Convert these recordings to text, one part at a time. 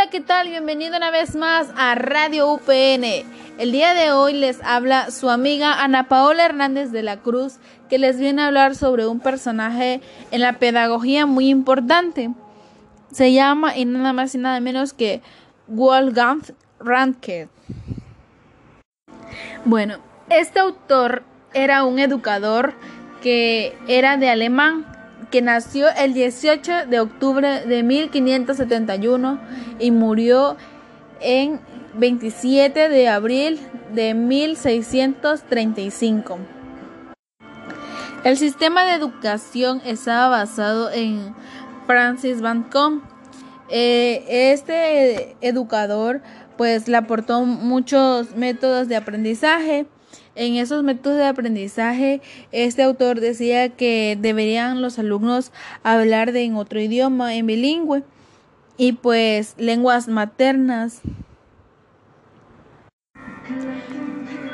Hola, ¿qué tal? Bienvenido una vez más a Radio UPN. El día de hoy les habla su amiga Ana Paola Hernández de la Cruz, que les viene a hablar sobre un personaje en la pedagogía muy importante. Se llama y nada más y nada menos que Wolfgang Randke. Bueno, este autor era un educador que era de alemán que nació el 18 de octubre de 1571 y murió en 27 de abril de 1635. El sistema de educación estaba basado en Francis Bacon. Eh, este educador pues le aportó muchos métodos de aprendizaje en esos métodos de aprendizaje, este autor decía que deberían los alumnos hablar de en otro idioma, en bilingüe, y pues lenguas maternas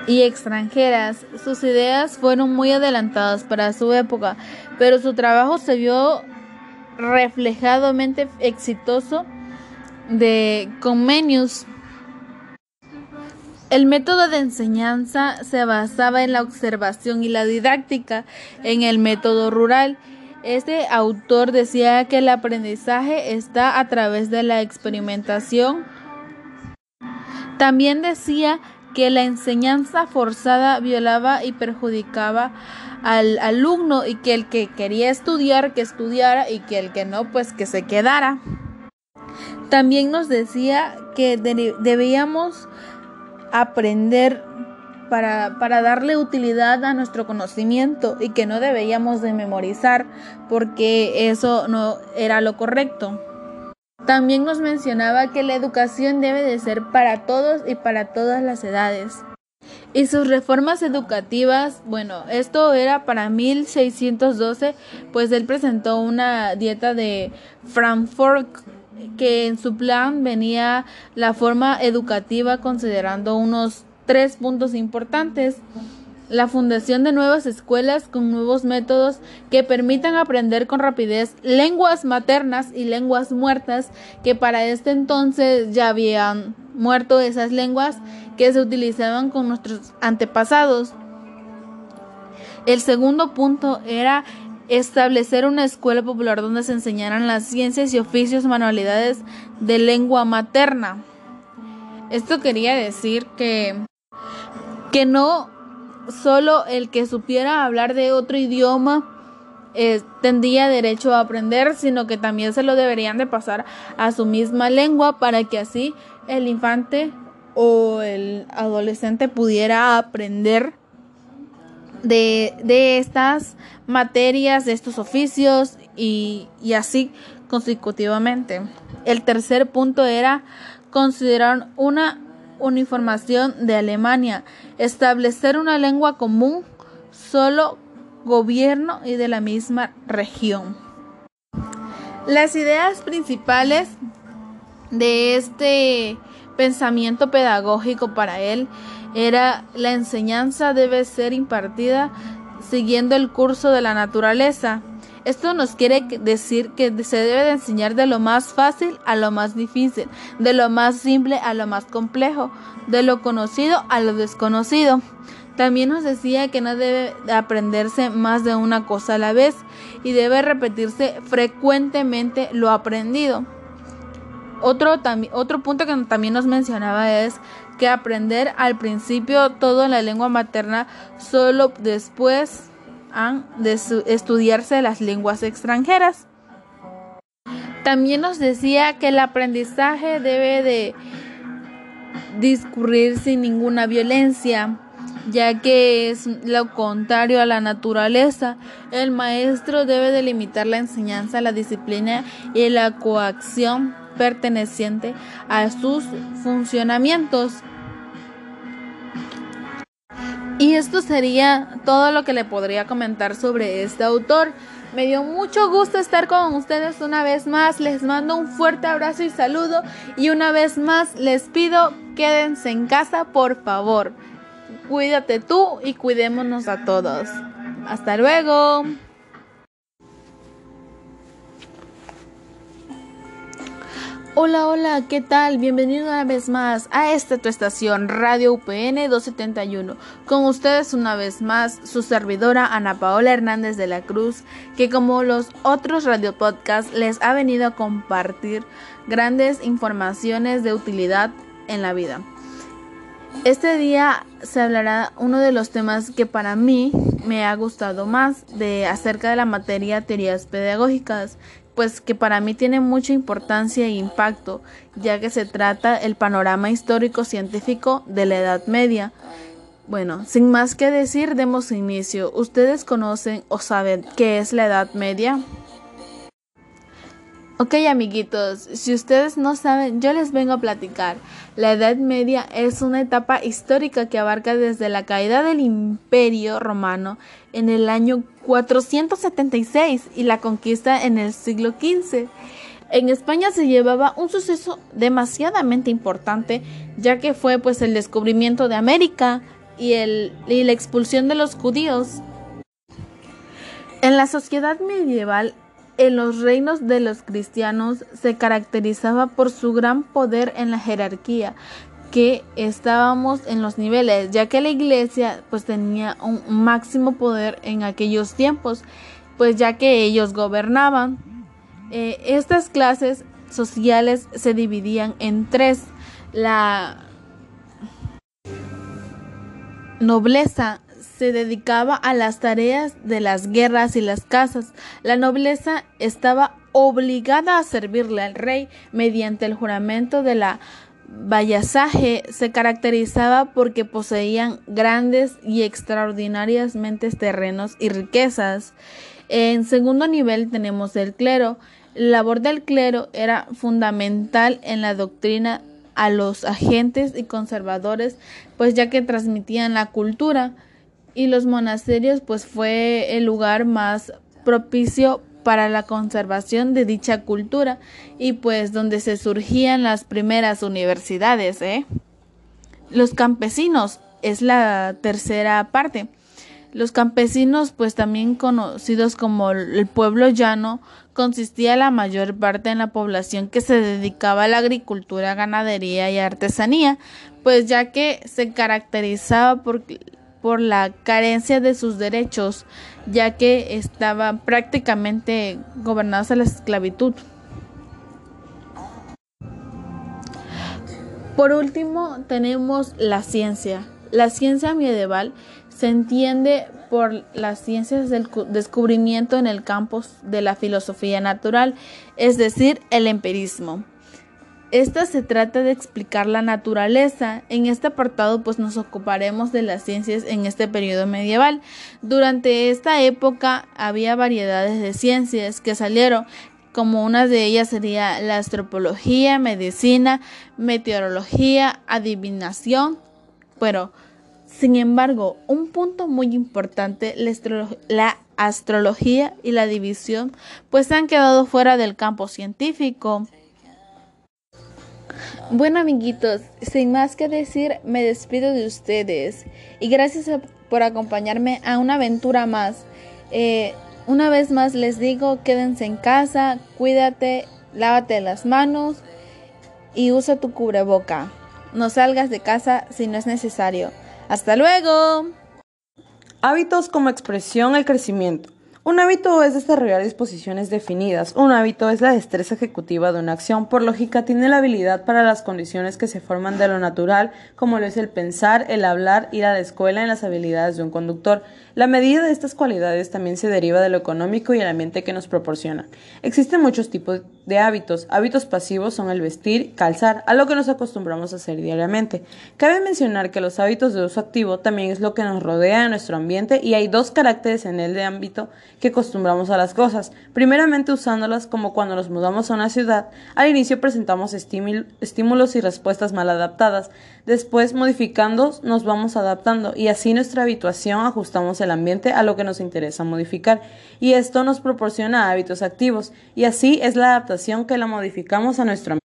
y extranjeras. Sus ideas fueron muy adelantadas para su época, pero su trabajo se vio reflejadamente exitoso de Comenius el método de enseñanza se basaba en la observación y la didáctica en el método rural. Este autor decía que el aprendizaje está a través de la experimentación. También decía que la enseñanza forzada violaba y perjudicaba al alumno y que el que quería estudiar que estudiara y que el que no pues que se quedara. También nos decía que debíamos aprender para, para, darle utilidad a nuestro conocimiento y que no debíamos de memorizar porque eso no era lo correcto. También nos mencionaba que la educación debe de ser para todos y para todas las edades. Y sus reformas educativas, bueno, esto era para 1612, pues él presentó una dieta de Frankfurt que en su plan venía la forma educativa considerando unos tres puntos importantes. La fundación de nuevas escuelas con nuevos métodos que permitan aprender con rapidez lenguas maternas y lenguas muertas que para este entonces ya habían muerto esas lenguas que se utilizaban con nuestros antepasados. El segundo punto era establecer una escuela popular donde se enseñaran las ciencias y oficios, manualidades de lengua materna. Esto quería decir que, que no solo el que supiera hablar de otro idioma eh, tendría derecho a aprender, sino que también se lo deberían de pasar a su misma lengua para que así el infante o el adolescente pudiera aprender de, estas materias, de estos oficios y, y así consecutivamente. El tercer punto era considerar una uniformación de Alemania, establecer una lengua común, solo gobierno y de la misma región. Las ideas principales de este pensamiento pedagógico para él era la enseñanza debe ser impartida siguiendo el curso de la naturaleza. Esto nos quiere decir que se debe de enseñar de lo más fácil a lo más difícil, de lo más simple a lo más complejo, de lo conocido a lo desconocido. También nos decía que no debe aprenderse más de una cosa a la vez y debe repetirse frecuentemente lo aprendido. Otro, otro punto que también nos mencionaba es que aprender al principio todo en la lengua materna, solo después de estudiarse las lenguas extranjeras. También nos decía que el aprendizaje debe de discurrir sin ninguna violencia, ya que es lo contrario a la naturaleza. El maestro debe delimitar la enseñanza, la disciplina y la coacción perteneciente a sus funcionamientos. Y esto sería todo lo que le podría comentar sobre este autor. Me dio mucho gusto estar con ustedes una vez más. Les mando un fuerte abrazo y saludo. Y una vez más les pido quédense en casa, por favor. Cuídate tú y cuidémonos a todos. Hasta luego. Hola, hola, ¿qué tal? Bienvenido una vez más a esta tu estación Radio UPN 271. Con ustedes una vez más su servidora Ana Paola Hernández de la Cruz, que como los otros radio podcasts les ha venido a compartir grandes informaciones de utilidad en la vida. Este día se hablará uno de los temas que para mí me ha gustado más de acerca de la materia teorías pedagógicas, pues que para mí tiene mucha importancia e impacto, ya que se trata el panorama histórico científico de la Edad Media. Bueno, sin más que decir, demos inicio. ¿Ustedes conocen o saben qué es la Edad Media? Ok amiguitos, si ustedes no saben, yo les vengo a platicar. La Edad Media es una etapa histórica que abarca desde la caída del Imperio Romano en el año 476 y la conquista en el siglo XV. En España se llevaba un suceso demasiadamente importante, ya que fue pues el descubrimiento de América y, el, y la expulsión de los judíos. En la sociedad medieval en los reinos de los cristianos se caracterizaba por su gran poder en la jerarquía, que estábamos en los niveles, ya que la iglesia pues tenía un máximo poder en aquellos tiempos, pues ya que ellos gobernaban. Eh, estas clases sociales se dividían en tres. La nobleza, se dedicaba a las tareas de las guerras y las casas. La nobleza estaba obligada a servirle al rey mediante el juramento de la vallasaje se caracterizaba porque poseían grandes y extraordinariamente terrenos y riquezas. En segundo nivel tenemos el clero. La labor del clero era fundamental en la doctrina a los agentes y conservadores, pues ya que transmitían la cultura y los monasterios pues fue el lugar más propicio para la conservación de dicha cultura y pues donde se surgían las primeras universidades. ¿eh? Los campesinos es la tercera parte. Los campesinos, pues también conocidos como el pueblo llano, consistía la mayor parte en la población que se dedicaba a la agricultura, ganadería y artesanía, pues ya que se caracterizaba por por la carencia de sus derechos, ya que estaban prácticamente gobernados a la esclavitud. Por último, tenemos la ciencia. La ciencia medieval se entiende por las ciencias del descubrimiento en el campo de la filosofía natural, es decir, el empirismo. Esta se trata de explicar la naturaleza. En este apartado pues nos ocuparemos de las ciencias en este periodo medieval. Durante esta época había variedades de ciencias que salieron, como una de ellas sería la astropología, medicina, meteorología, adivinación, pero sin embargo, un punto muy importante, la, astrología y la división, pues han quedado fuera del campo científico. Bueno amiguitos, sin más que decir, me despido de ustedes y gracias por acompañarme a una aventura más. Eh, una vez más les digo, quédense en casa, cuídate, lávate las manos y usa tu cubreboca. No salgas de casa si no es necesario. Hasta luego. Hábitos como expresión al crecimiento. Un hábito es desarrollar disposiciones definidas. Un hábito es la destreza ejecutiva de una acción. Por lógica, tiene la habilidad para las condiciones que se forman de lo natural, como lo es el pensar, el hablar, ir a la escuela en las habilidades de un conductor. La medida de estas cualidades también se deriva de lo económico y el ambiente que nos proporciona. Existen muchos tipos de hábitos. Hábitos pasivos son el vestir, calzar, a lo que nos acostumbramos a hacer diariamente. Cabe mencionar que los hábitos de uso activo también es lo que nos rodea en nuestro ambiente y hay dos caracteres en el de ámbito que acostumbramos a las cosas. Primeramente usándolas como cuando nos mudamos a una ciudad. Al inicio presentamos estímulos y respuestas mal adaptadas. Después, modificando, nos vamos adaptando y así nuestra habituación ajustamos el ambiente a lo que nos interesa modificar y esto nos proporciona hábitos activos y así es la adaptación que la modificamos a nuestro ambiente.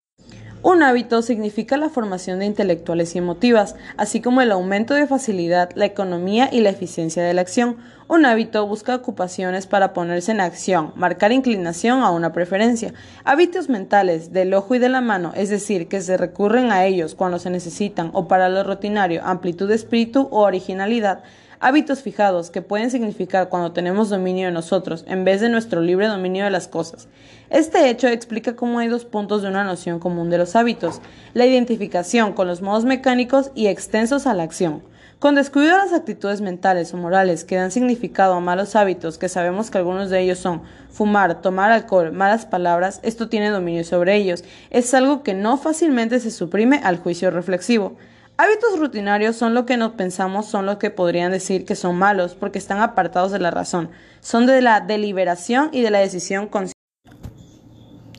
Un hábito significa la formación de intelectuales y emotivas, así como el aumento de facilidad, la economía y la eficiencia de la acción. Un hábito busca ocupaciones para ponerse en acción, marcar inclinación a una preferencia. Hábitos mentales del ojo y de la mano, es decir, que se recurren a ellos cuando se necesitan o para lo rutinario, amplitud de espíritu o originalidad. Hábitos fijados que pueden significar cuando tenemos dominio de nosotros en vez de nuestro libre dominio de las cosas. Este hecho explica cómo hay dos puntos de una noción común de los hábitos, la identificación con los modos mecánicos y extensos a la acción. Con descuido las actitudes mentales o morales que dan significado a malos hábitos, que sabemos que algunos de ellos son fumar, tomar alcohol, malas palabras, esto tiene dominio sobre ellos. Es algo que no fácilmente se suprime al juicio reflexivo. Hábitos rutinarios son lo que no pensamos, son lo que podrían decir que son malos, porque están apartados de la razón, son de la deliberación y de la decisión consciente.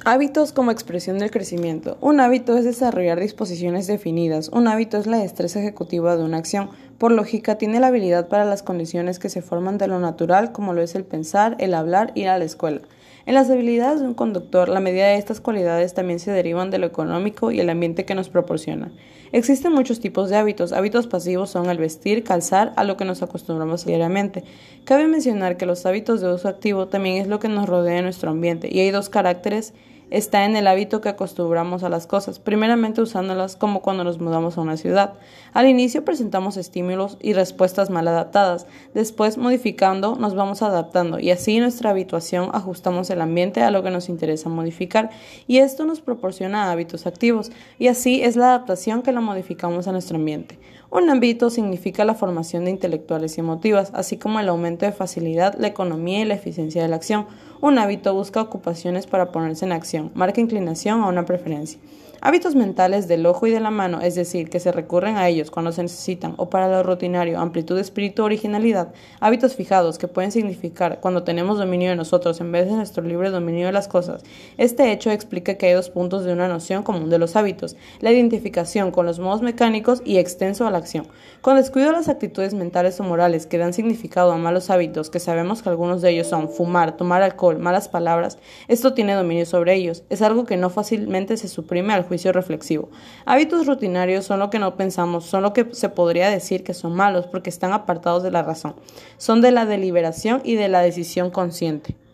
Hábitos como expresión del crecimiento. Un hábito es desarrollar disposiciones definidas. Un hábito es la destreza ejecutiva de una acción. Por lógica, tiene la habilidad para las condiciones que se forman de lo natural, como lo es el pensar, el hablar, ir a la escuela. En las habilidades de un conductor, la medida de estas cualidades también se derivan de lo económico y el ambiente que nos proporciona. Existen muchos tipos de hábitos. Hábitos pasivos son el vestir, calzar, a lo que nos acostumbramos diariamente. Cabe mencionar que los hábitos de uso activo también es lo que nos rodea en nuestro ambiente y hay dos caracteres está en el hábito que acostumbramos a las cosas, primeramente usándolas como cuando nos mudamos a una ciudad. Al inicio presentamos estímulos y respuestas mal adaptadas, después modificando nos vamos adaptando y así nuestra habituación ajustamos el ambiente a lo que nos interesa modificar y esto nos proporciona hábitos activos y así es la adaptación que la modificamos a nuestro ambiente. Un hábito significa la formación de intelectuales y emotivas, así como el aumento de facilidad, la economía y la eficiencia de la acción. Un hábito busca ocupaciones para ponerse en acción, marca inclinación a una preferencia. Hábitos mentales del ojo y de la mano, es decir, que se recurren a ellos cuando se necesitan o para lo rutinario, amplitud de espíritu, originalidad. Hábitos fijados que pueden significar cuando tenemos dominio de nosotros en vez de nuestro libre dominio de las cosas. Este hecho explica que hay dos puntos de una noción común de los hábitos, la identificación con los modos mecánicos y extenso a la acción. Con descuido las actitudes mentales o morales que dan significado a malos hábitos, que sabemos que algunos de ellos son fumar, tomar alcohol, malas palabras, esto tiene dominio sobre ellos. Es algo que no fácilmente se suprime al juicio reflexivo. Hábitos rutinarios son lo que no pensamos, son lo que se podría decir que son malos porque están apartados de la razón. Son de la deliberación y de la decisión consciente.